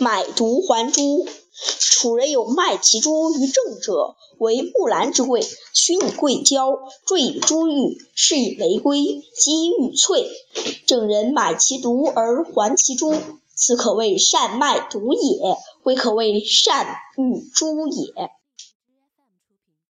买椟还珠。楚人有卖其珠于郑者，为木兰之贵，取以贵交，缀以珠玉，是以玫瑰，积玉翠。郑人买其椟而还其珠。此可谓善卖椟也，未可谓善玉珠也。